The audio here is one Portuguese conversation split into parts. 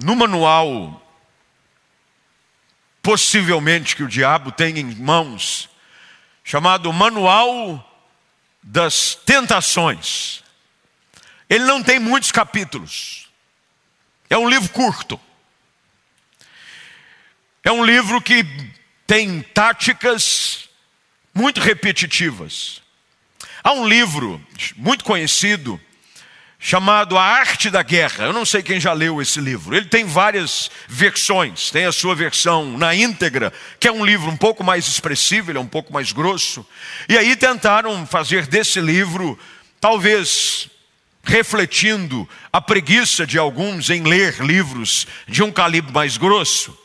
no manual, possivelmente que o diabo tem em mãos, chamado Manual das Tentações. Ele não tem muitos capítulos, é um livro curto. É um livro que tem táticas muito repetitivas. Há um livro muito conhecido chamado A Arte da Guerra. Eu não sei quem já leu esse livro. Ele tem várias versões. Tem a sua versão na íntegra, que é um livro um pouco mais expressivo, ele é um pouco mais grosso. E aí tentaram fazer desse livro, talvez refletindo a preguiça de alguns em ler livros de um calibre mais grosso,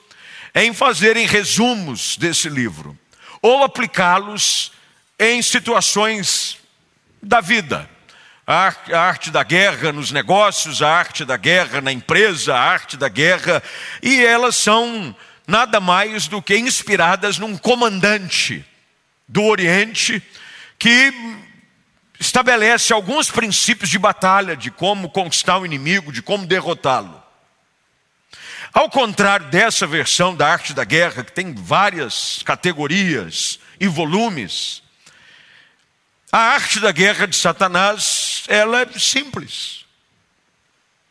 em fazerem resumos desse livro ou aplicá-los em situações da vida a arte da guerra nos negócios, a arte da guerra na empresa, a arte da guerra, e elas são nada mais do que inspiradas num comandante do Oriente que estabelece alguns princípios de batalha, de como conquistar o inimigo, de como derrotá-lo. Ao contrário dessa versão da arte da guerra, que tem várias categorias e volumes, a arte da guerra de Satanás, ela é simples.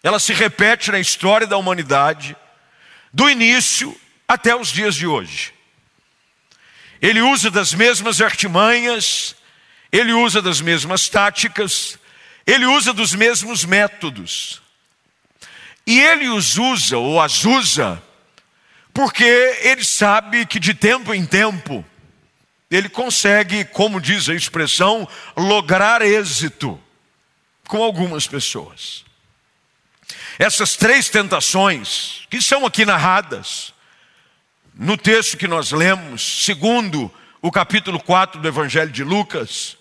Ela se repete na história da humanidade, do início até os dias de hoje. Ele usa das mesmas artimanhas, ele usa das mesmas táticas, ele usa dos mesmos métodos. E ele os usa, ou as usa, porque ele sabe que de tempo em tempo ele consegue, como diz a expressão, lograr êxito com algumas pessoas. Essas três tentações, que são aqui narradas, no texto que nós lemos, segundo o capítulo 4 do Evangelho de Lucas,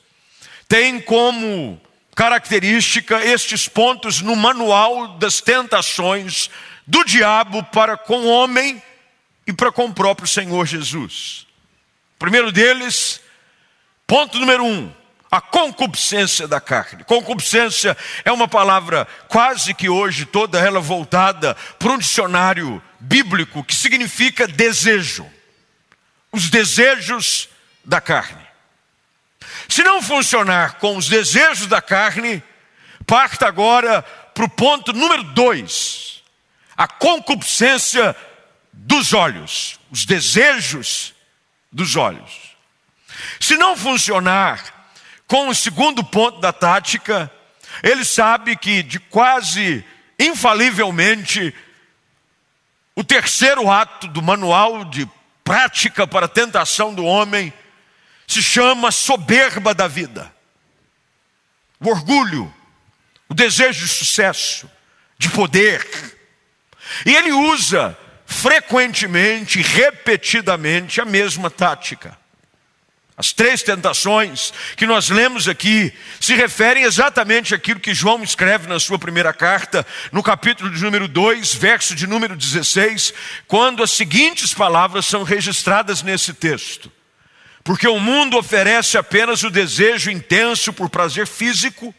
tem como característica estes pontos no manual das tentações do diabo para com o homem e para com o próprio Senhor Jesus primeiro deles, ponto número um, a concupiscência da carne. Concupiscência é uma palavra quase que hoje toda ela voltada para um dicionário bíblico que significa desejo. Os desejos da carne. Se não funcionar com os desejos da carne, parta agora para o ponto número dois: a concupiscência dos olhos, os desejos dos olhos. Se não funcionar com o segundo ponto da tática, ele sabe que de quase infalivelmente o terceiro ato do manual de prática para a tentação do homem se chama soberba da vida. O orgulho, o desejo de sucesso, de poder. E ele usa frequentemente, repetidamente, a mesma tática. As três tentações que nós lemos aqui se referem exatamente àquilo que João escreve na sua primeira carta, no capítulo de número 2, verso de número 16, quando as seguintes palavras são registradas nesse texto. Porque o mundo oferece apenas o desejo intenso por prazer físico,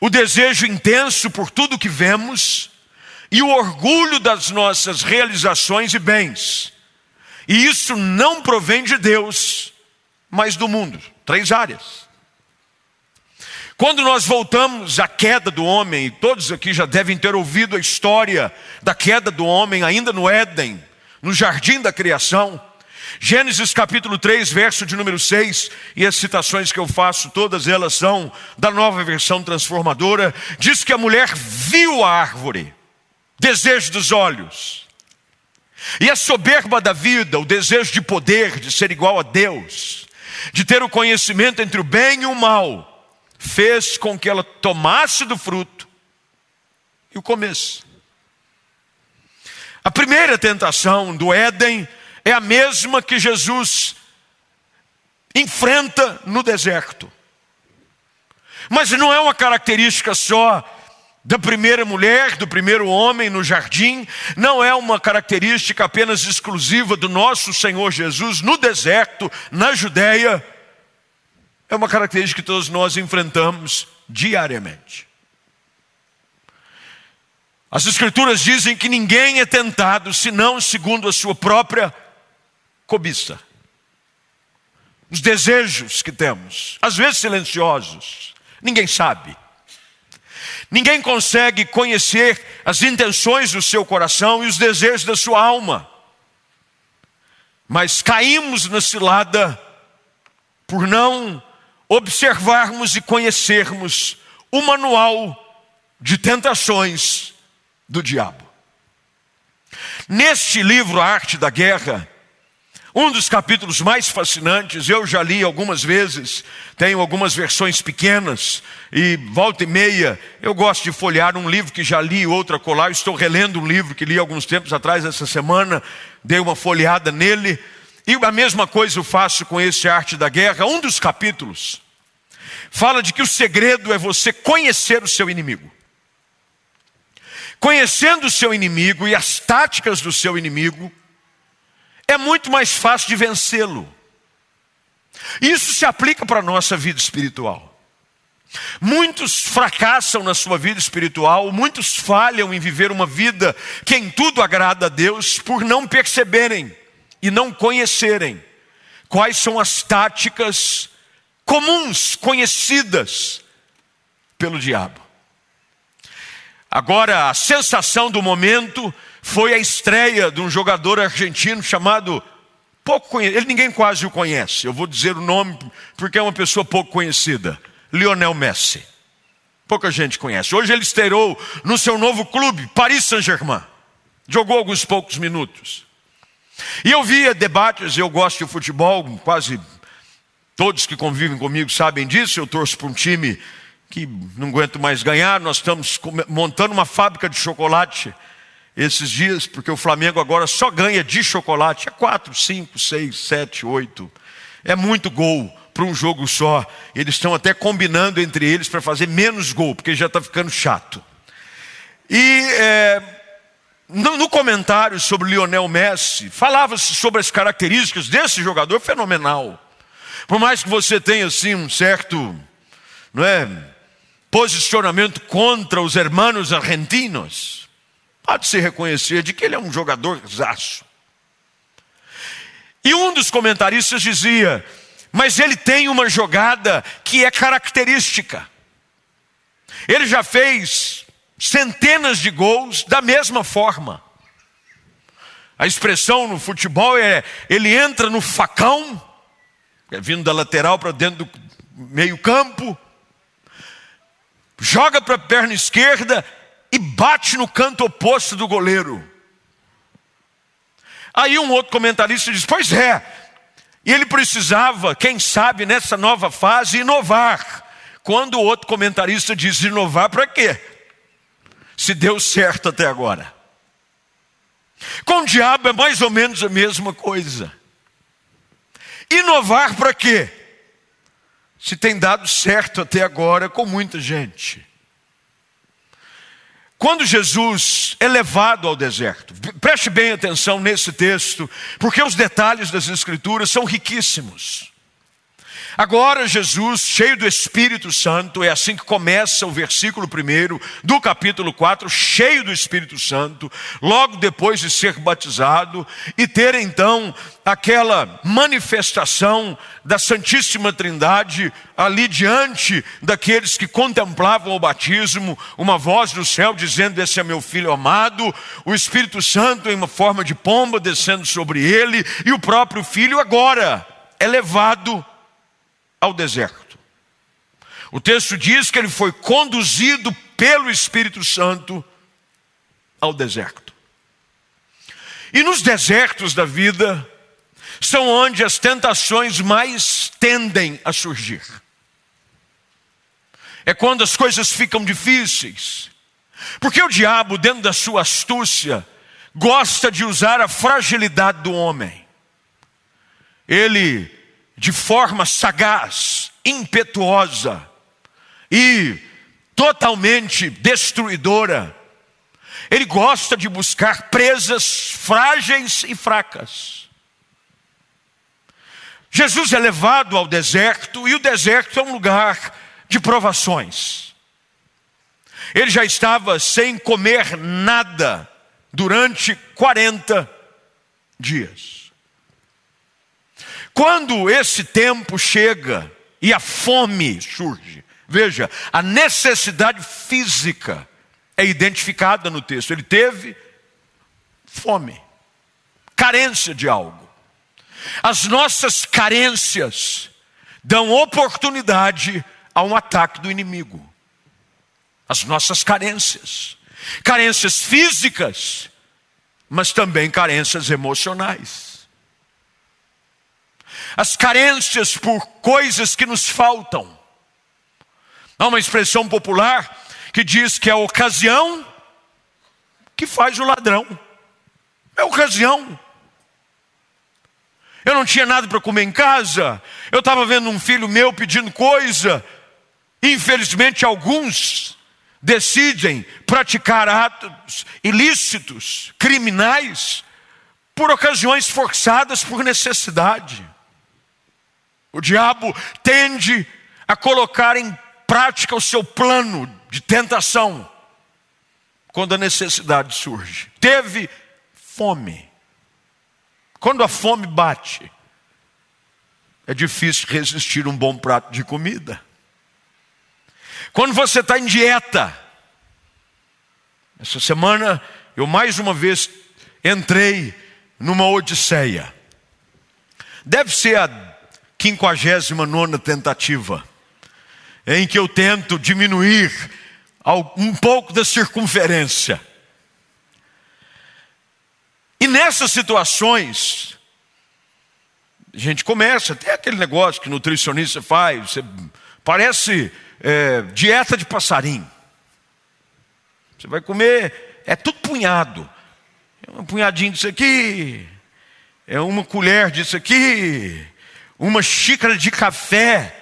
o desejo intenso por tudo que vemos, e o orgulho das nossas realizações e bens. E isso não provém de Deus, mas do mundo. Três áreas. Quando nós voltamos à queda do homem, todos aqui já devem ter ouvido a história da queda do homem ainda no Éden, no jardim da criação. Gênesis capítulo 3, verso de número 6, e as citações que eu faço, todas elas são da nova versão transformadora, diz que a mulher viu a árvore desejo dos olhos. E a soberba da vida, o desejo de poder, de ser igual a Deus, de ter o conhecimento entre o bem e o mal, fez com que ela tomasse do fruto e o comesse. A primeira tentação do Éden é a mesma que Jesus enfrenta no deserto. Mas não é uma característica só da primeira mulher, do primeiro homem no jardim, não é uma característica apenas exclusiva do nosso Senhor Jesus no deserto, na Judéia, é uma característica que todos nós enfrentamos diariamente. As Escrituras dizem que ninguém é tentado senão segundo a sua própria cobiça. Os desejos que temos, às vezes silenciosos, ninguém sabe. Ninguém consegue conhecer as intenções do seu coração e os desejos da sua alma. Mas caímos na cilada por não observarmos e conhecermos o manual de tentações do diabo. Neste livro, A Arte da Guerra, um dos capítulos mais fascinantes, eu já li algumas vezes, tenho algumas versões pequenas, e volta e meia eu gosto de folhear um livro que já li, outra colar. Estou relendo um livro que li alguns tempos atrás, essa semana, dei uma folheada nele, e a mesma coisa eu faço com esse Arte da Guerra. Um dos capítulos fala de que o segredo é você conhecer o seu inimigo. Conhecendo o seu inimigo e as táticas do seu inimigo, é muito mais fácil de vencê-lo. Isso se aplica para a nossa vida espiritual. Muitos fracassam na sua vida espiritual, muitos falham em viver uma vida que em tudo agrada a Deus por não perceberem e não conhecerem quais são as táticas comuns, conhecidas pelo diabo. Agora, a sensação do momento foi a estreia de um jogador argentino chamado pouco conhecido, ele ninguém quase o conhece. Eu vou dizer o nome porque é uma pessoa pouco conhecida, Lionel Messi. Pouca gente conhece. Hoje ele estreou no seu novo clube, Paris Saint-Germain. Jogou alguns poucos minutos. E eu via debates, eu gosto de futebol, quase todos que convivem comigo sabem disso. Eu torço para um time que não aguento mais ganhar. Nós estamos montando uma fábrica de chocolate esses dias, porque o Flamengo agora só ganha de chocolate. É quatro, cinco, seis, sete, oito. É muito gol para um jogo só. Eles estão até combinando entre eles para fazer menos gol, porque já está ficando chato. E é, no, no, comentário sobre Lionel Messi, falava-se sobre as características desse jogador fenomenal. Por mais que você tenha assim um certo, não é, posicionamento contra os hermanos argentinos, Pode-se reconhecer de que ele é um jogador zaço. E um dos comentaristas dizia: Mas ele tem uma jogada que é característica. Ele já fez centenas de gols da mesma forma. A expressão no futebol é: ele entra no facão, é vindo da lateral para dentro do meio-campo, joga para a perna esquerda e bate no canto oposto do goleiro. Aí um outro comentarista diz: Pois é, e ele precisava, quem sabe, nessa nova fase, inovar. Quando o outro comentarista diz: inovar para quê? Se deu certo até agora. Com o diabo é mais ou menos a mesma coisa. Inovar para quê? Se tem dado certo até agora com muita gente. Quando Jesus é levado ao deserto, preste bem atenção nesse texto, porque os detalhes das Escrituras são riquíssimos. Agora, Jesus, cheio do Espírito Santo, é assim que começa o versículo 1 do capítulo 4, cheio do Espírito Santo, logo depois de ser batizado e ter então aquela manifestação da Santíssima Trindade ali diante daqueles que contemplavam o batismo, uma voz do céu dizendo: Esse é meu filho amado, o Espírito Santo em uma forma de pomba descendo sobre ele, e o próprio filho agora é levado ao deserto. O texto diz que ele foi conduzido pelo Espírito Santo ao deserto. E nos desertos da vida são onde as tentações mais tendem a surgir. É quando as coisas ficam difíceis. Porque o diabo, dentro da sua astúcia, gosta de usar a fragilidade do homem. Ele de forma sagaz, impetuosa e totalmente destruidora. Ele gosta de buscar presas frágeis e fracas. Jesus é levado ao deserto e o deserto é um lugar de provações. Ele já estava sem comer nada durante 40 dias. Quando esse tempo chega e a fome surge, veja, a necessidade física é identificada no texto. Ele teve fome, carência de algo. As nossas carências dão oportunidade a um ataque do inimigo. As nossas carências, carências físicas, mas também carências emocionais. As carências por coisas que nos faltam. Há uma expressão popular que diz que é a ocasião que faz o ladrão. É ocasião. Eu não tinha nada para comer em casa, eu estava vendo um filho meu pedindo coisa. Infelizmente, alguns decidem praticar atos ilícitos, criminais, por ocasiões forçadas por necessidade. O diabo tende a colocar em prática o seu plano de tentação quando a necessidade surge. Teve fome. Quando a fome bate, é difícil resistir um bom prato de comida. Quando você está em dieta, essa semana eu mais uma vez entrei numa odisseia. Deve ser a 59 tentativa, em que eu tento diminuir um pouco da circunferência. E nessas situações, a gente começa, até aquele negócio que nutricionista faz, você, parece é, dieta de passarinho. Você vai comer, é tudo punhado. É um punhadinho disso aqui, é uma colher disso aqui, uma xícara de café.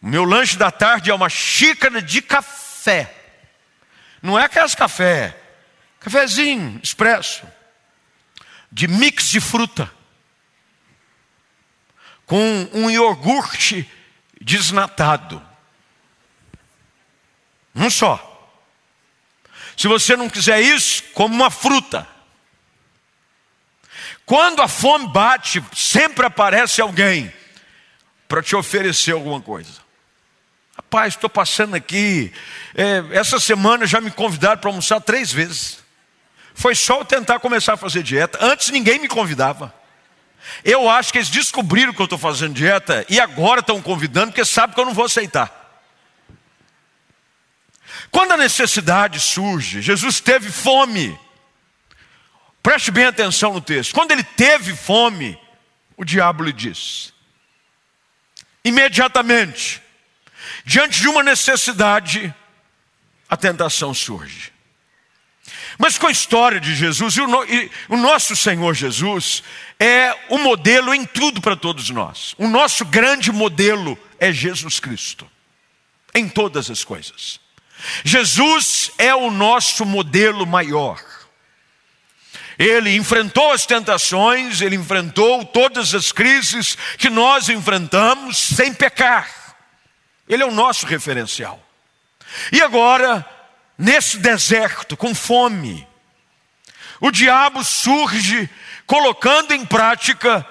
O meu lanche da tarde é uma xícara de café. Não é aquelas café, cafezinho, expresso de mix de fruta, com um iogurte desnatado. Um só. Se você não quiser isso, como uma fruta. Quando a fome bate, sempre aparece alguém para te oferecer alguma coisa. Rapaz, estou passando aqui. É, essa semana já me convidaram para almoçar três vezes. Foi só eu tentar começar a fazer dieta. Antes ninguém me convidava. Eu acho que eles descobriram que eu estou fazendo dieta e agora estão convidando porque sabem que eu não vou aceitar. Quando a necessidade surge, Jesus teve fome. Preste bem atenção no texto. Quando ele teve fome, o diabo lhe disse: imediatamente, diante de uma necessidade, a tentação surge. Mas com a história de Jesus, e o, no, e o nosso Senhor Jesus é o modelo em tudo para todos nós. O nosso grande modelo é Jesus Cristo, em todas as coisas. Jesus é o nosso modelo maior. Ele enfrentou as tentações, ele enfrentou todas as crises que nós enfrentamos sem pecar. Ele é o nosso referencial. E agora, nesse deserto, com fome, o diabo surge colocando em prática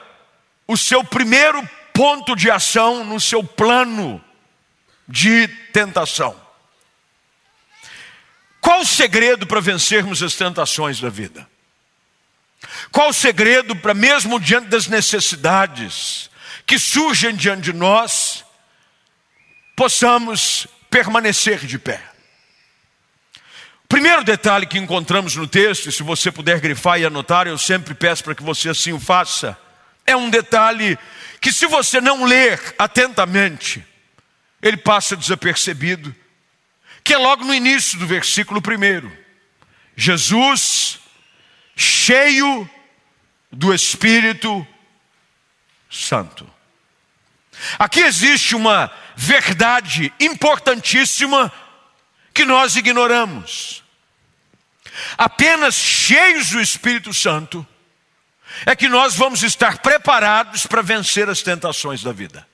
o seu primeiro ponto de ação no seu plano de tentação. Qual o segredo para vencermos as tentações da vida? Qual o segredo para, mesmo diante das necessidades que surgem diante de nós, possamos permanecer de pé? Primeiro detalhe que encontramos no texto, e se você puder grifar e anotar, eu sempre peço para que você assim o faça, é um detalhe que, se você não ler atentamente, ele passa desapercebido, que é logo no início do versículo primeiro. Jesus, cheio do Espírito Santo. Aqui existe uma verdade importantíssima que nós ignoramos. Apenas cheios do Espírito Santo é que nós vamos estar preparados para vencer as tentações da vida.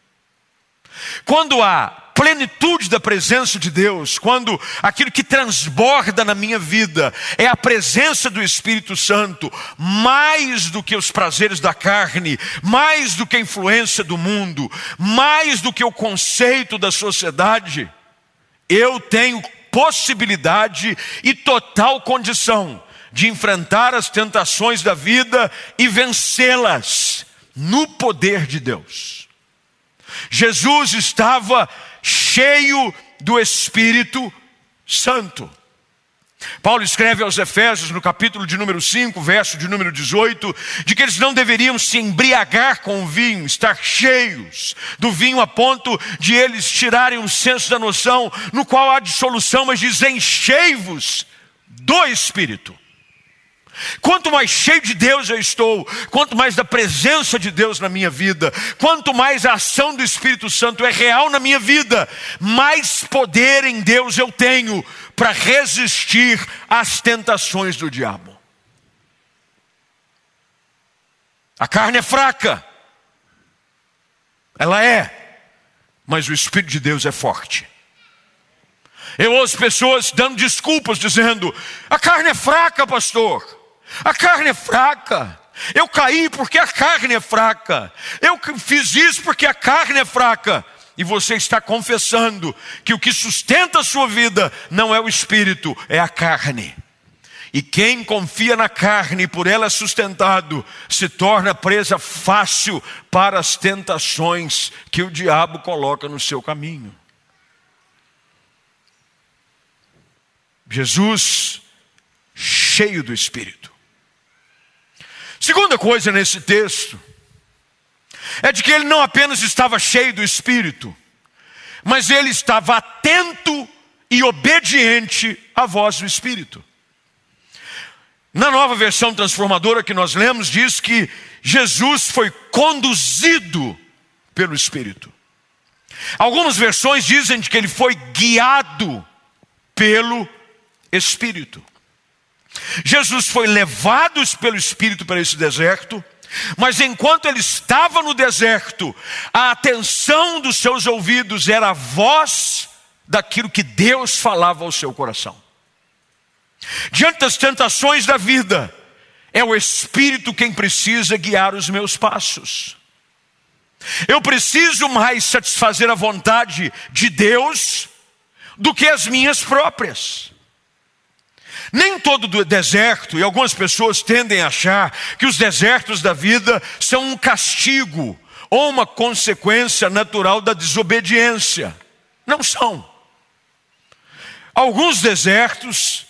Quando há plenitude da presença de Deus, quando aquilo que transborda na minha vida é a presença do Espírito Santo, mais do que os prazeres da carne, mais do que a influência do mundo, mais do que o conceito da sociedade, eu tenho possibilidade e total condição de enfrentar as tentações da vida e vencê-las no poder de Deus. Jesus estava cheio do Espírito Santo. Paulo escreve aos Efésios, no capítulo de número 5, verso de número 18, de que eles não deveriam se embriagar com o vinho, estar cheios do vinho a ponto de eles tirarem um senso da noção no qual há dissolução, mas diz: enchei-vos do Espírito. Quanto mais cheio de Deus eu estou, quanto mais da presença de Deus na minha vida, quanto mais a ação do Espírito Santo é real na minha vida, mais poder em Deus eu tenho para resistir às tentações do diabo. A carne é fraca, ela é, mas o Espírito de Deus é forte. Eu ouço pessoas dando desculpas, dizendo: a carne é fraca, pastor. A carne é fraca. Eu caí porque a carne é fraca. Eu fiz isso porque a carne é fraca. E você está confessando que o que sustenta a sua vida não é o espírito, é a carne. E quem confia na carne e por ela é sustentado, se torna presa fácil para as tentações que o diabo coloca no seu caminho. Jesus, cheio do Espírito. Segunda coisa nesse texto é de que ele não apenas estava cheio do Espírito, mas ele estava atento e obediente à voz do Espírito. Na nova versão transformadora que nós lemos, diz que Jesus foi conduzido pelo Espírito. Algumas versões dizem que ele foi guiado pelo Espírito. Jesus foi levado pelo Espírito para esse deserto, mas enquanto ele estava no deserto, a atenção dos seus ouvidos era a voz daquilo que Deus falava ao seu coração. Diante das tentações da vida, é o Espírito quem precisa guiar os meus passos. Eu preciso mais satisfazer a vontade de Deus do que as minhas próprias. Nem todo deserto, e algumas pessoas tendem a achar que os desertos da vida são um castigo ou uma consequência natural da desobediência. Não são. Alguns desertos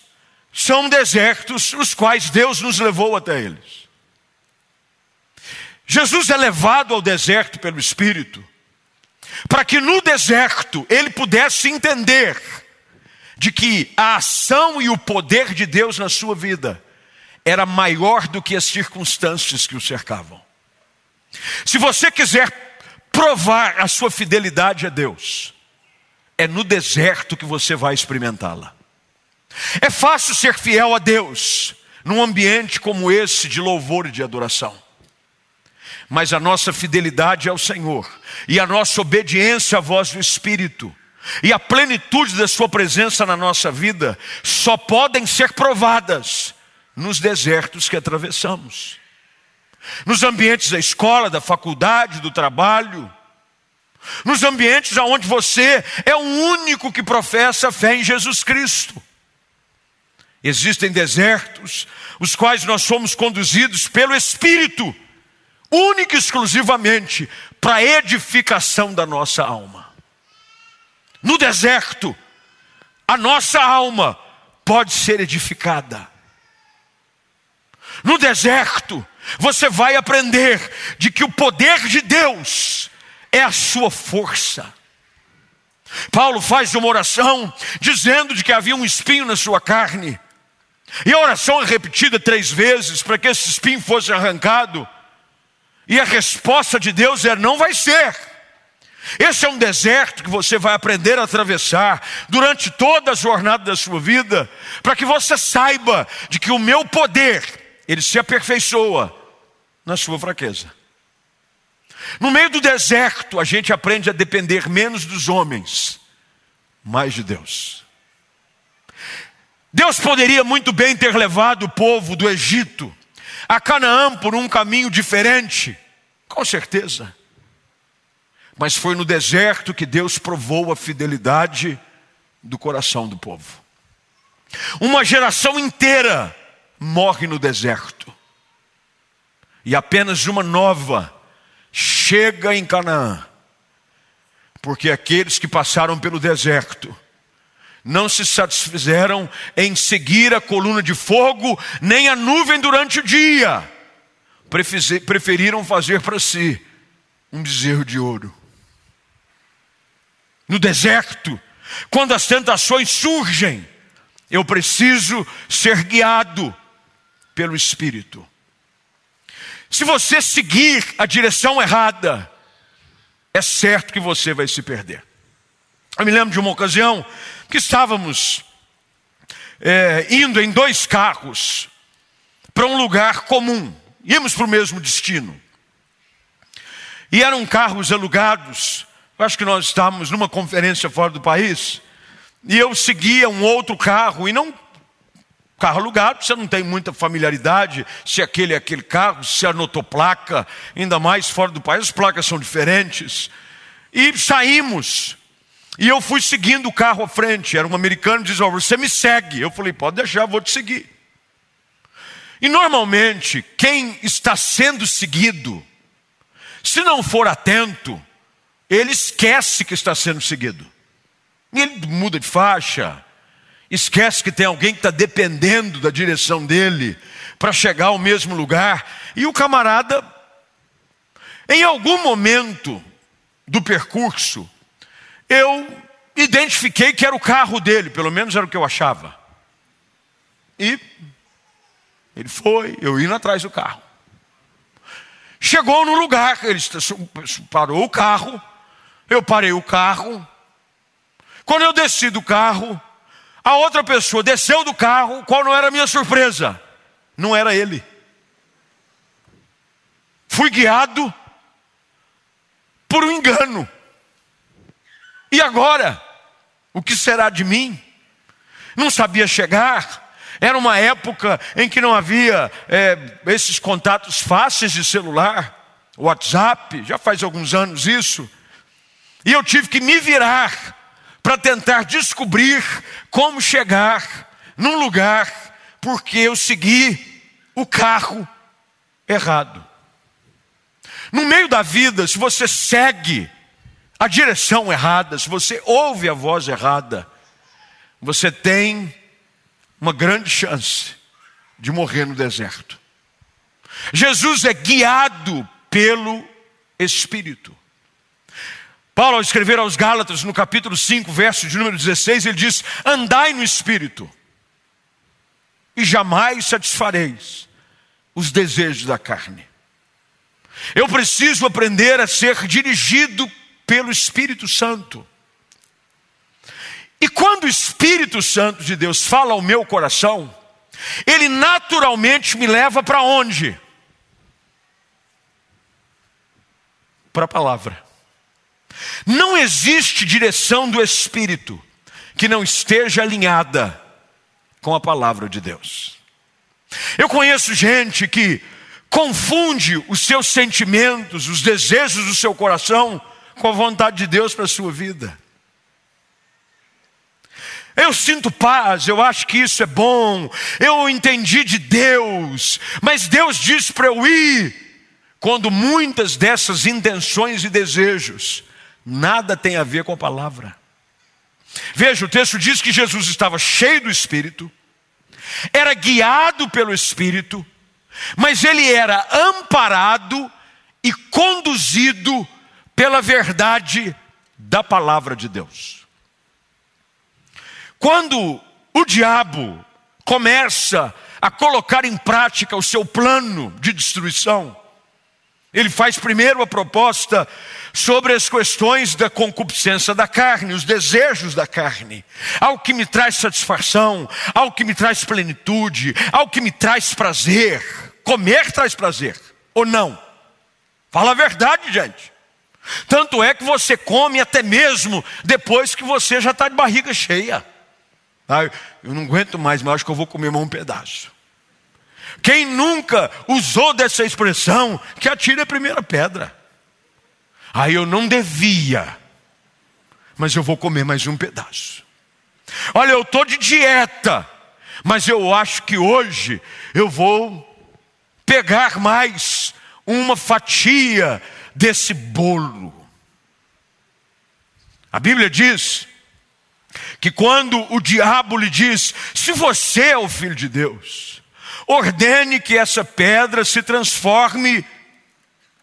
são desertos os quais Deus nos levou até eles. Jesus é levado ao deserto pelo Espírito, para que no deserto ele pudesse entender de que a ação e o poder de Deus na sua vida era maior do que as circunstâncias que o cercavam. Se você quiser provar a sua fidelidade a Deus, é no deserto que você vai experimentá-la. É fácil ser fiel a Deus num ambiente como esse de louvor e de adoração. Mas a nossa fidelidade ao Senhor e a nossa obediência à voz do Espírito e a plenitude da Sua presença na nossa vida só podem ser provadas nos desertos que atravessamos, nos ambientes da escola, da faculdade, do trabalho, nos ambientes onde você é o único que professa fé em Jesus Cristo. Existem desertos, os quais nós somos conduzidos pelo Espírito, única e exclusivamente para a edificação da nossa alma no deserto, a nossa alma pode ser edificada. No deserto, você vai aprender de que o poder de Deus é a sua força. Paulo faz uma oração dizendo de que havia um espinho na sua carne. E a oração é repetida três vezes para que esse espinho fosse arrancado. E a resposta de Deus é: não vai ser. Esse é um deserto que você vai aprender a atravessar durante toda a jornada da sua vida, para que você saiba de que o meu poder, ele se aperfeiçoa na sua fraqueza. No meio do deserto, a gente aprende a depender menos dos homens mais de Deus. Deus poderia muito bem ter levado o povo do Egito a Canaã por um caminho diferente, com certeza. Mas foi no deserto que Deus provou a fidelidade do coração do povo. Uma geração inteira morre no deserto. E apenas uma nova chega em Canaã. Porque aqueles que passaram pelo deserto não se satisfizeram em seguir a coluna de fogo, nem a nuvem durante o dia. Preferiram fazer para si um bezerro de ouro. No deserto, quando as tentações surgem, eu preciso ser guiado pelo Espírito. Se você seguir a direção errada, é certo que você vai se perder. Eu me lembro de uma ocasião que estávamos é, indo em dois carros para um lugar comum, íamos para o mesmo destino. E eram carros alugados, acho que nós estávamos numa conferência fora do país, e eu seguia um outro carro, e não carro alugado, você não tem muita familiaridade se aquele é aquele carro, se anotou placa, ainda mais fora do país, as placas são diferentes. E saímos. E eu fui seguindo o carro à frente. Era um americano diz: oh, Você me segue. Eu falei: Pode deixar, vou te seguir. E normalmente, quem está sendo seguido, se não for atento, ele esquece que está sendo seguido. Ele muda de faixa, esquece que tem alguém que está dependendo da direção dele para chegar ao mesmo lugar. E o camarada, em algum momento do percurso, eu identifiquei que era o carro dele, pelo menos era o que eu achava. E ele foi, eu indo atrás do carro. Chegou no lugar, ele parou o carro, eu parei o carro. Quando eu desci do carro, a outra pessoa desceu do carro, qual não era a minha surpresa? Não era ele. Fui guiado por um engano. E agora? O que será de mim? Não sabia chegar. Era uma época em que não havia é, esses contatos fáceis de celular, WhatsApp, já faz alguns anos isso. E eu tive que me virar para tentar descobrir como chegar num lugar, porque eu segui o carro errado. No meio da vida, se você segue a direção errada, se você ouve a voz errada, você tem uma grande chance de morrer no deserto. Jesus é guiado pelo Espírito. Paulo, ao escrever aos Gálatas, no capítulo 5, verso de número 16, ele diz: Andai no Espírito, e jamais satisfareis os desejos da carne. Eu preciso aprender a ser dirigido pelo Espírito Santo. E quando o Espírito Santo de Deus fala ao meu coração, ele naturalmente me leva para onde? Para a palavra. Não existe direção do Espírito que não esteja alinhada com a palavra de Deus. Eu conheço gente que confunde os seus sentimentos, os desejos do seu coração com a vontade de Deus para a sua vida. Eu sinto paz, eu acho que isso é bom, eu entendi de Deus, mas Deus disse para eu ir, quando muitas dessas intenções e desejos nada tem a ver com a palavra. Veja, o texto diz que Jesus estava cheio do Espírito, era guiado pelo Espírito, mas ele era amparado e conduzido pela verdade da palavra de Deus. Quando o diabo começa a colocar em prática o seu plano de destruição, ele faz primeiro a proposta sobre as questões da concupiscência da carne, os desejos da carne, algo que me traz satisfação, algo que me traz plenitude, algo que me traz prazer. Comer traz prazer, ou não? Fala a verdade, gente. Tanto é que você come até mesmo depois que você já está de barriga cheia. Ah, eu não aguento mais, mas acho que eu vou comer mais um pedaço. Quem nunca usou dessa expressão, que atire a primeira pedra. Aí eu não devia, mas eu vou comer mais um pedaço. Olha, eu estou de dieta, mas eu acho que hoje eu vou pegar mais uma fatia desse bolo. A Bíblia diz que quando o diabo lhe diz: Se você é o filho de Deus, ordene que essa pedra se transforme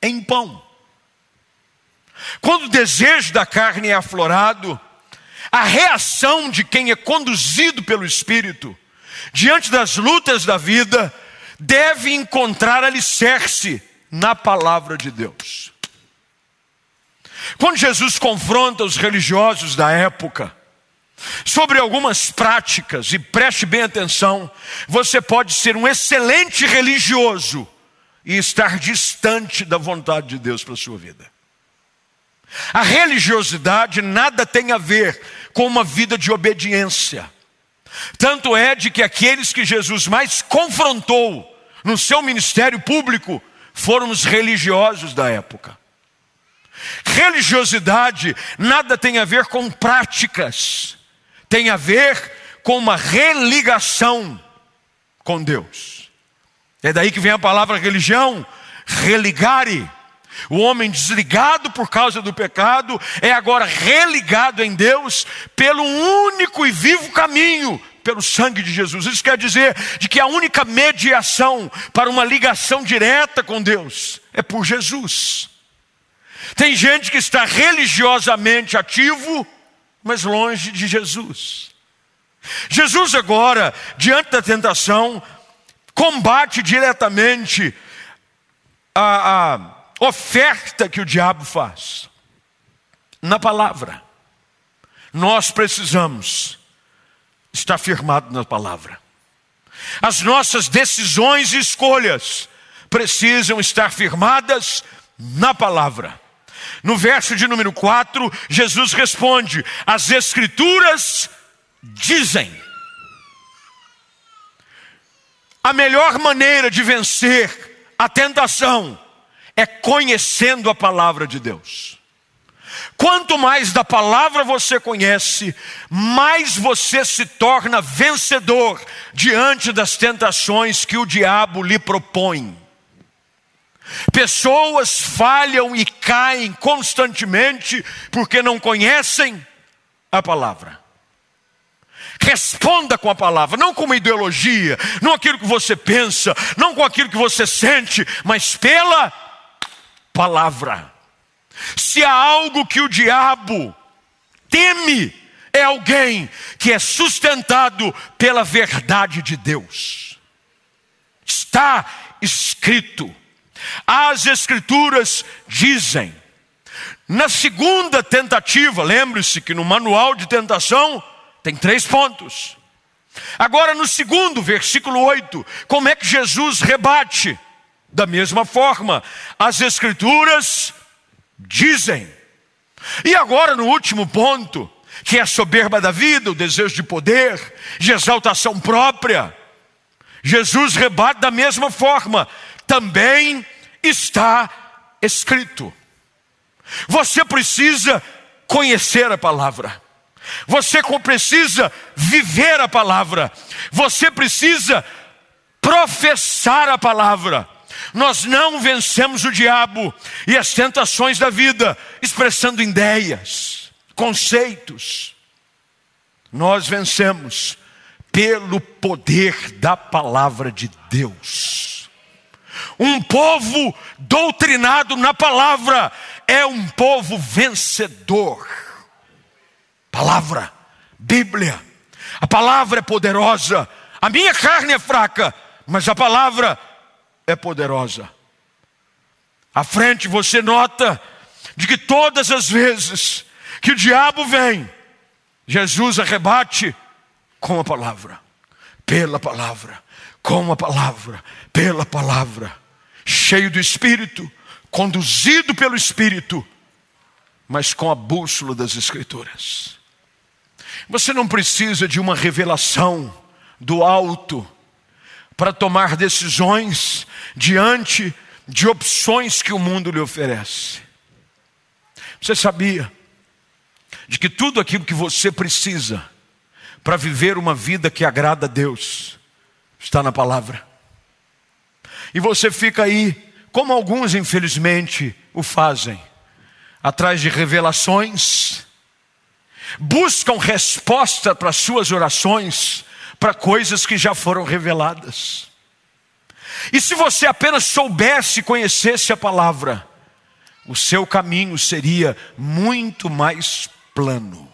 em pão. Quando o desejo da carne é aflorado, a reação de quem é conduzido pelo Espírito, diante das lutas da vida, deve encontrar alicerce na palavra de Deus. Quando Jesus confronta os religiosos da época sobre algumas práticas, e preste bem atenção, você pode ser um excelente religioso e estar distante da vontade de Deus para a sua vida. A religiosidade nada tem a ver com uma vida de obediência. Tanto é de que aqueles que Jesus mais confrontou no seu ministério público foram os religiosos da época. Religiosidade nada tem a ver com práticas, tem a ver com uma religação com Deus. É daí que vem a palavra religião, religare. O homem desligado por causa do pecado é agora religado em Deus pelo único e vivo caminho, pelo sangue de Jesus. Isso quer dizer de que a única mediação para uma ligação direta com Deus é por Jesus. Tem gente que está religiosamente ativo, mas longe de Jesus. Jesus agora, diante da tentação, combate diretamente a, a oferta que o diabo faz na palavra. Nós precisamos estar firmado na palavra. As nossas decisões e escolhas precisam estar firmadas na palavra. No verso de número 4, Jesus responde: As Escrituras dizem. A melhor maneira de vencer a tentação é conhecendo a palavra de Deus. Quanto mais da palavra você conhece, mais você se torna vencedor diante das tentações que o diabo lhe propõe. Pessoas falham e caem constantemente porque não conhecem a palavra. Responda com a palavra, não com uma ideologia, não aquilo que você pensa, não com aquilo que você sente, mas pela palavra. Se há algo que o diabo teme, é alguém que é sustentado pela verdade de Deus. Está escrito, as Escrituras dizem. Na segunda tentativa, lembre-se que no manual de tentação tem três pontos. Agora, no segundo, versículo 8, como é que Jesus rebate? Da mesma forma, as Escrituras dizem. E agora, no último ponto, que é a soberba da vida, o desejo de poder, de exaltação própria, Jesus rebate da mesma forma, também está escrito. Você precisa conhecer a palavra. Você precisa viver a palavra. Você precisa professar a palavra. Nós não vencemos o diabo e as tentações da vida expressando ideias, conceitos. Nós vencemos pelo poder da palavra de Deus. Um povo doutrinado na palavra é um povo vencedor. Palavra, Bíblia. A palavra é poderosa. A minha carne é fraca, mas a palavra é poderosa. À frente você nota de que todas as vezes que o diabo vem, Jesus arrebate com a palavra, pela palavra, com a palavra, pela palavra, cheio do Espírito, conduzido pelo Espírito, mas com a bússola das Escrituras. Você não precisa de uma revelação do alto para tomar decisões diante de opções que o mundo lhe oferece. Você sabia de que tudo aquilo que você precisa para viver uma vida que agrada a Deus está na palavra? E você fica aí, como alguns infelizmente o fazem, atrás de revelações, buscam resposta para suas orações, para coisas que já foram reveladas. E se você apenas soubesse, conhecesse a palavra, o seu caminho seria muito mais plano.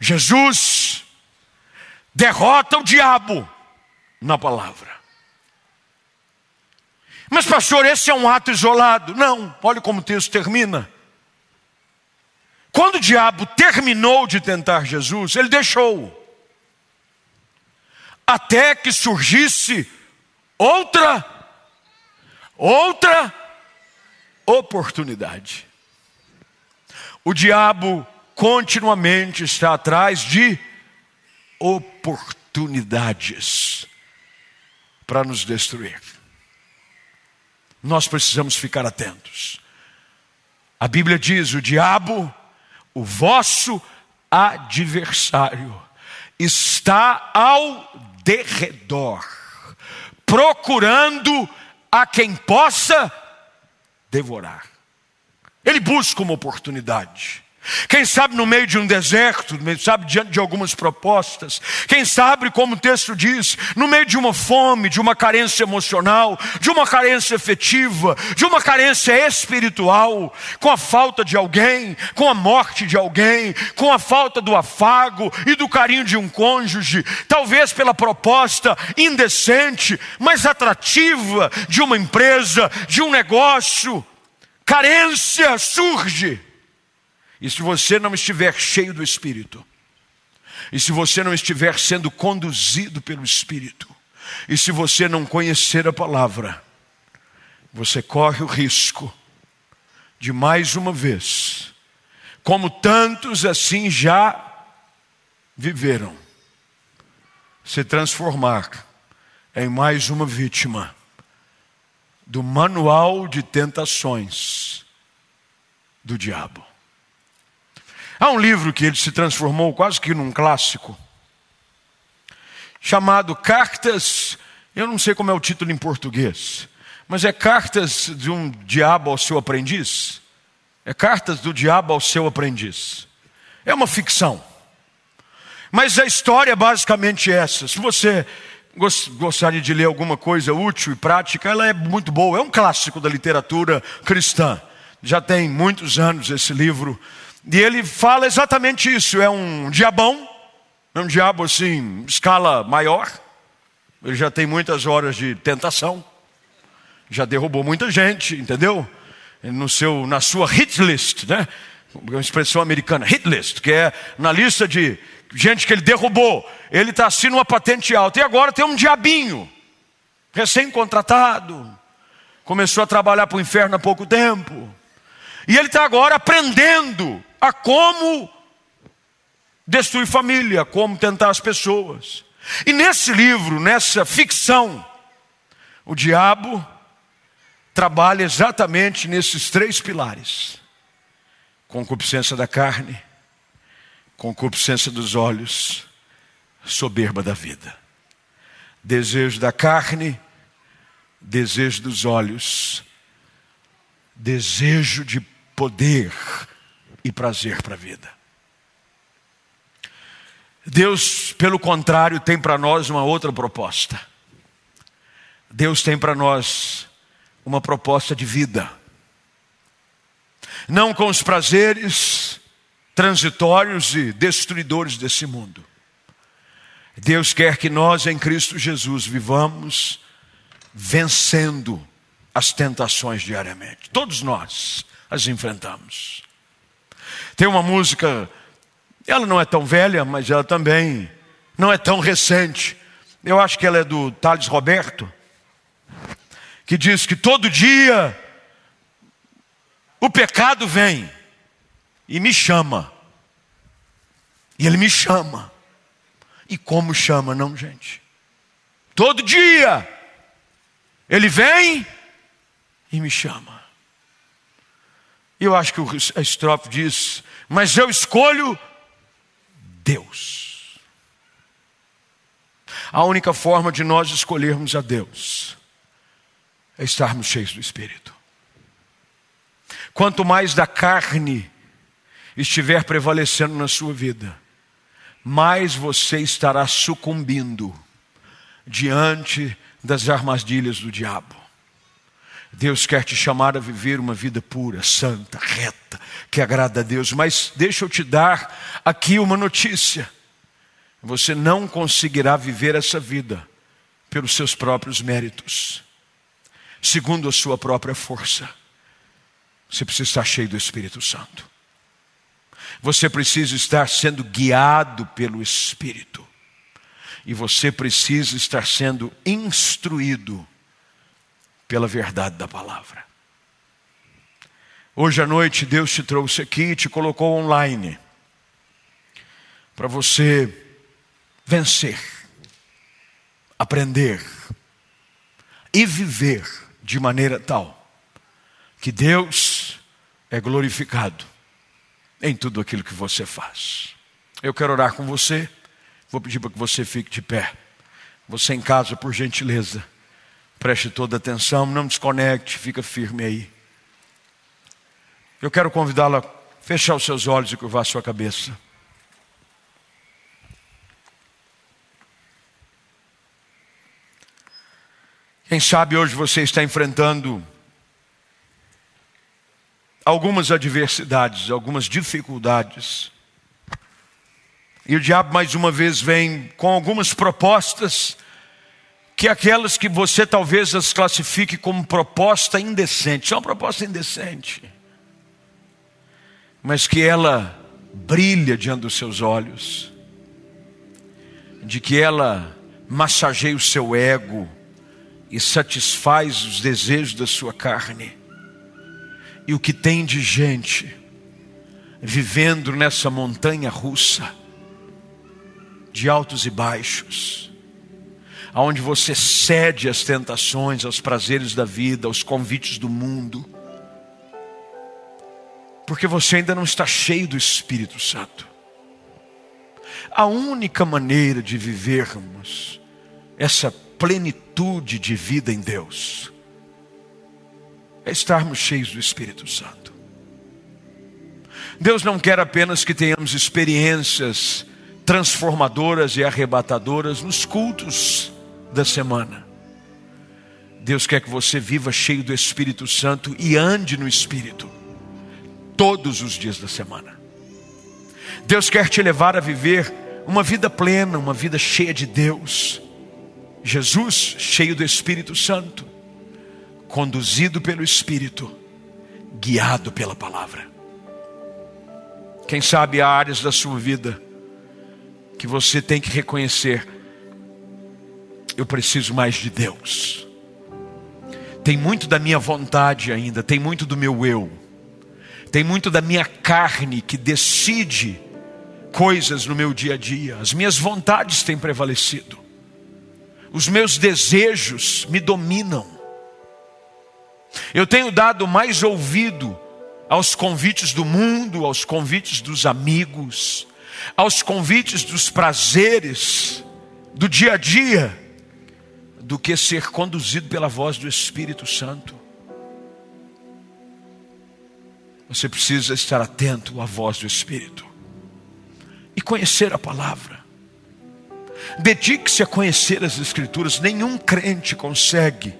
Jesus derrota o diabo na palavra. Mas, pastor, esse é um ato isolado. Não, olhe como o texto termina. Quando o diabo terminou de tentar Jesus, ele deixou. Até que surgisse outra, outra oportunidade. O diabo continuamente está atrás de oportunidades para nos destruir. Nós precisamos ficar atentos. A Bíblia diz: o diabo o vosso adversário está ao derredor, procurando a quem possa devorar. Ele busca uma oportunidade. Quem sabe no meio de um deserto, sabe diante de algumas propostas, quem sabe, como o texto diz, no meio de uma fome, de uma carência emocional, de uma carência efetiva, de uma carência espiritual, com a falta de alguém, com a morte de alguém, com a falta do afago e do carinho de um cônjuge, talvez pela proposta indecente, mas atrativa de uma empresa, de um negócio, carência surge e se você não estiver cheio do Espírito, e se você não estiver sendo conduzido pelo Espírito, e se você não conhecer a palavra, você corre o risco de mais uma vez, como tantos assim já viveram, se transformar em mais uma vítima do manual de tentações do diabo. Há um livro que ele se transformou quase que num clássico, chamado Cartas, eu não sei como é o título em português, mas é Cartas de um Diabo ao seu aprendiz. É Cartas do Diabo ao seu aprendiz. É uma ficção. Mas a história é basicamente essa. Se você gostaria de ler alguma coisa útil e prática, ela é muito boa. É um clássico da literatura cristã. Já tem muitos anos esse livro e ele fala exatamente isso: é um diabão, é um diabo assim, escala maior. Ele já tem muitas horas de tentação, já derrubou muita gente, entendeu? No seu, na sua hit list, né? Uma expressão americana, hit list, que é na lista de gente que ele derrubou. Ele está assim numa patente alta. E agora tem um diabinho, recém-contratado, começou a trabalhar para o inferno há pouco tempo. E ele está agora aprendendo a como destruir família, como tentar as pessoas. E nesse livro, nessa ficção, o diabo trabalha exatamente nesses três pilares: concupiscência da carne, concupiscência dos olhos, soberba da vida. Desejo da carne, desejo dos olhos, desejo de poder, e prazer para a vida. Deus, pelo contrário, tem para nós uma outra proposta. Deus tem para nós uma proposta de vida. Não com os prazeres transitórios e destruidores desse mundo. Deus quer que nós em Cristo Jesus vivamos vencendo as tentações diariamente. Todos nós as enfrentamos. Tem uma música, ela não é tão velha, mas ela também não é tão recente. Eu acho que ela é do Thales Roberto, que diz que todo dia o pecado vem e me chama. E ele me chama. E como chama, não, gente? Todo dia ele vem e me chama. Eu acho que a estrofe diz: Mas eu escolho Deus. A única forma de nós escolhermos a Deus é estarmos cheios do Espírito. Quanto mais da carne estiver prevalecendo na sua vida, mais você estará sucumbindo diante das armadilhas do diabo. Deus quer te chamar a viver uma vida pura, santa, reta, que agrada a Deus, mas deixa eu te dar aqui uma notícia. Você não conseguirá viver essa vida pelos seus próprios méritos, segundo a sua própria força. Você precisa estar cheio do Espírito Santo. Você precisa estar sendo guiado pelo Espírito. E você precisa estar sendo instruído pela verdade da palavra. Hoje à noite Deus te trouxe aqui e te colocou online para você vencer, aprender e viver de maneira tal que Deus é glorificado em tudo aquilo que você faz. Eu quero orar com você. Vou pedir para que você fique de pé. Você em casa, por gentileza, preste toda atenção, não desconecte, fica firme aí. Eu quero convidá-la a fechar os seus olhos e curvar sua cabeça. Quem sabe hoje você está enfrentando algumas adversidades, algumas dificuldades. E o diabo mais uma vez vem com algumas propostas que aquelas que você talvez as classifique como proposta indecente, são uma proposta indecente, mas que ela brilha diante dos seus olhos, de que ela massageia o seu ego e satisfaz os desejos da sua carne. E o que tem de gente vivendo nessa montanha russa, de altos e baixos, aonde você cede às tentações, aos prazeres da vida, aos convites do mundo, porque você ainda não está cheio do Espírito Santo. A única maneira de vivermos essa plenitude de vida em Deus é estarmos cheios do Espírito Santo. Deus não quer apenas que tenhamos experiências transformadoras e arrebatadoras nos cultos da semana. Deus quer que você viva cheio do Espírito Santo e ande no Espírito todos os dias da semana. Deus quer te levar a viver uma vida plena, uma vida cheia de Deus. Jesus, cheio do Espírito Santo, conduzido pelo Espírito, guiado pela palavra. Quem sabe há áreas da sua vida que você tem que reconhecer: eu preciso mais de Deus. Tem muito da minha vontade ainda, tem muito do meu eu, tem muito da minha carne que decide coisas no meu dia a dia. As minhas vontades têm prevalecido, os meus desejos me dominam. Eu tenho dado mais ouvido aos convites do mundo, aos convites dos amigos, aos convites dos prazeres do dia a dia, do que ser conduzido pela voz do Espírito Santo. Você precisa estar atento à voz do Espírito e conhecer a palavra. Dedique-se a conhecer as Escrituras. Nenhum crente consegue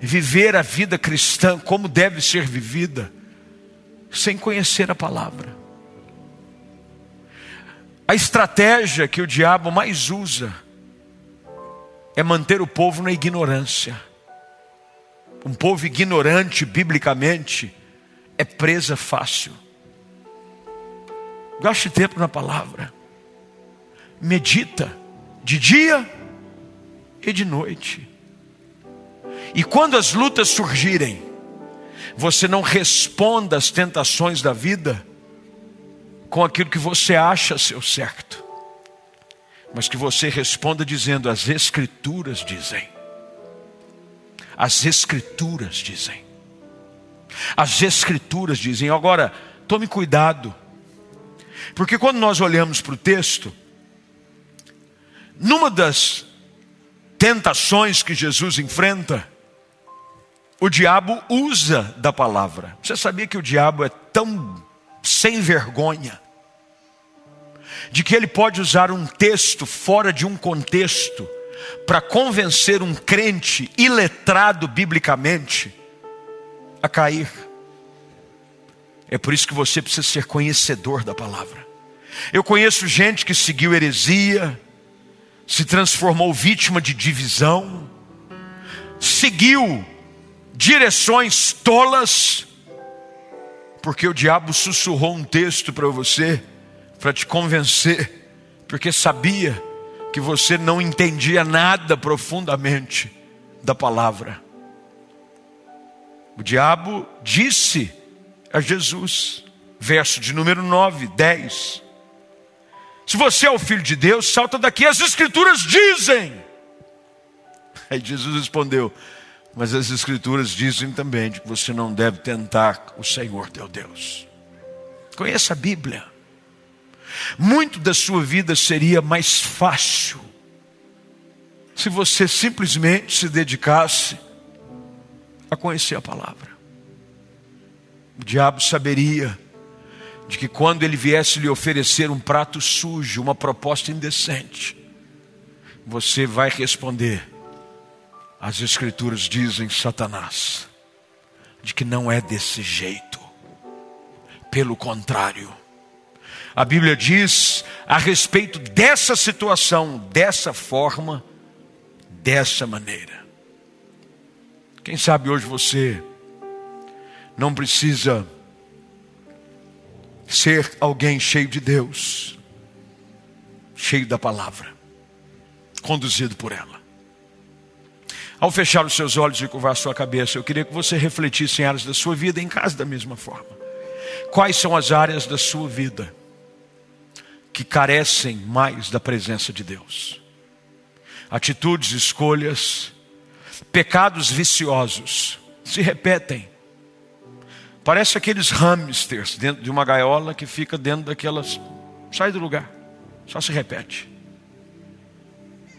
viver a vida cristã como deve ser vivida, sem conhecer a palavra. A estratégia que o diabo mais usa é manter o povo na ignorância. Um povo ignorante, biblicamente, é presa fácil. Gaste tempo na palavra. Medita de dia e de noite. E quando as lutas surgirem, você não responda às tentações da vida com aquilo que você acha ser o certo, mas que você responda dizendo: as Escrituras dizem. As Escrituras dizem. As Escrituras dizem. Agora, tome cuidado, porque quando nós olhamos para o texto, numa das tentações que Jesus enfrenta, o diabo usa da palavra. Você sabia que o diabo é tão sem vergonha de que ele pode usar um texto fora de um contexto para convencer um crente iletrado biblicamente a cair. É por isso que você precisa ser conhecedor da palavra. Eu conheço gente que seguiu heresia, se transformou vítima de divisão, seguiu direções tolas, porque o diabo sussurrou um texto para você, para te convencer, porque sabia que você não entendia nada profundamente da palavra. O diabo disse a Jesus, verso de número 9, 10: Se você é o filho de Deus, salta daqui, as Escrituras dizem. Aí Jesus respondeu: mas as Escrituras dizem também que você não deve tentar o Senhor teu Deus. Conheça a Bíblia. Muito da sua vida seria mais fácil se você simplesmente se dedicasse a conhecer a palavra. O diabo saberia de que quando ele viesse lhe oferecer um prato sujo, uma proposta indecente, você vai responder: as Escrituras dizem, Satanás, de que não é desse jeito. Pelo contrário, a Bíblia diz a respeito dessa situação, dessa forma, dessa maneira. Quem sabe hoje você não precisa ser alguém cheio de Deus, cheio da palavra, conduzido por ela. Ao fechar os seus olhos e curvar sua cabeça, eu queria que você refletisse em áreas da sua vida, em casa da mesma forma. Quais são as áreas da sua vida que carecem mais da presença de Deus? Atitudes, escolhas, pecados viciosos se repetem. Parece aqueles hamsters dentro de uma gaiola que fica dentro daquelas. Sai do lugar, só se repete.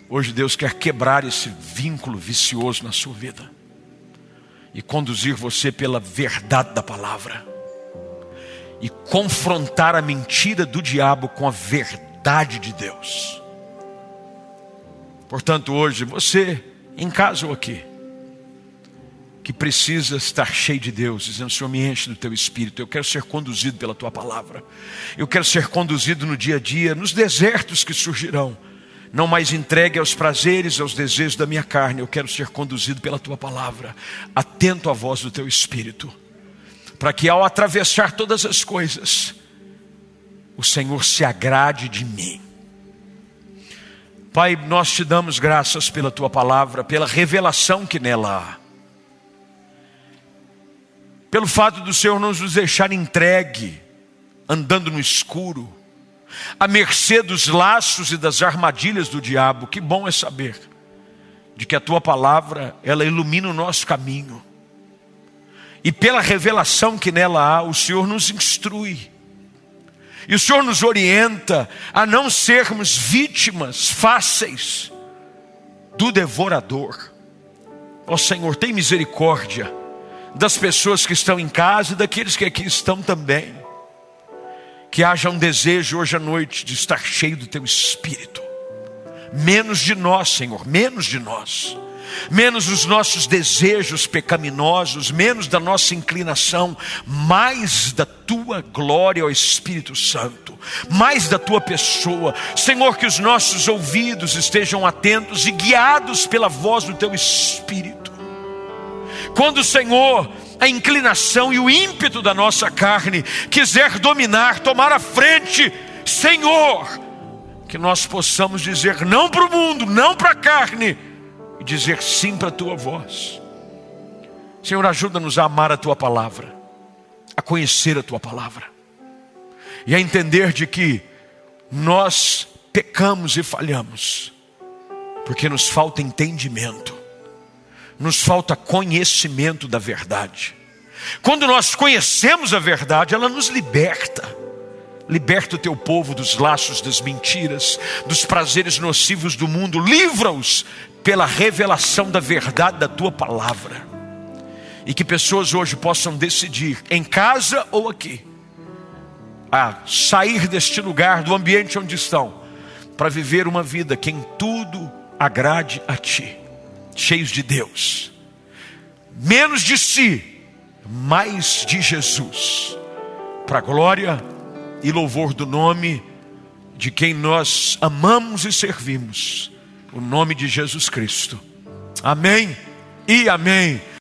Hoje Deus quer quebrar esse vínculo vicioso na sua vida e conduzir você pela verdade da palavra e confrontar a mentira do diabo com a verdade de Deus. Portanto, hoje você, em casa ou aqui, que precisa estar cheio de Deus, dizendo: Senhor, me enche do teu espírito. Eu quero ser conduzido pela tua palavra. Eu quero ser conduzido no dia a dia, nos desertos que surgirão não mais entregue aos prazeres, aos desejos da minha carne, eu quero ser conduzido pela tua palavra, atento à voz do teu espírito, para que ao atravessar todas as coisas, o Senhor se agrade de mim. Pai, nós te damos graças pela tua palavra, pela revelação que nela há, pelo fato do Senhor nos deixar entregue, andando no escuro, à mercê dos laços e das armadilhas do diabo. Que bom é saber de que a tua palavra, ela ilumina o nosso caminho. E pela revelação que nela há, o Senhor nos instrui. E o Senhor nos orienta a não sermos vítimas fáceis do devorador. Ó Senhor, tem misericórdia das pessoas que estão em casa e daqueles que aqui estão também que haja um desejo hoje à noite de estar cheio do teu espírito. Menos de nós, Senhor, menos de nós. Menos os nossos desejos pecaminosos, menos da nossa inclinação, mais da tua glória ao Espírito Santo, mais da tua pessoa. Senhor, que os nossos ouvidos estejam atentos e guiados pela voz do teu Espírito. Quando o Senhor a inclinação e o ímpeto da nossa carne quiser dominar, tomar a frente, Senhor, que nós possamos dizer não para o mundo, não para a carne, e dizer sim para a tua voz. Senhor, ajuda-nos a amar a tua palavra, a conhecer a tua palavra e a entender de que nós pecamos e falhamos, porque nos falta entendimento, nos falta conhecimento da verdade. Quando nós conhecemos a verdade, ela nos liberta. Liberta o teu povo dos laços das mentiras, dos prazeres nocivos do mundo, livra-os pela revelação da verdade da tua palavra. E que pessoas hoje possam decidir, em casa ou aqui, a sair deste lugar, do ambiente onde estão, para viver uma vida que em tudo agrade a Ti, cheios de Deus, menos de si, mais de Jesus, para a glória e louvor do nome de quem nós amamos e servimos, o nome de Jesus Cristo. Amém e amém.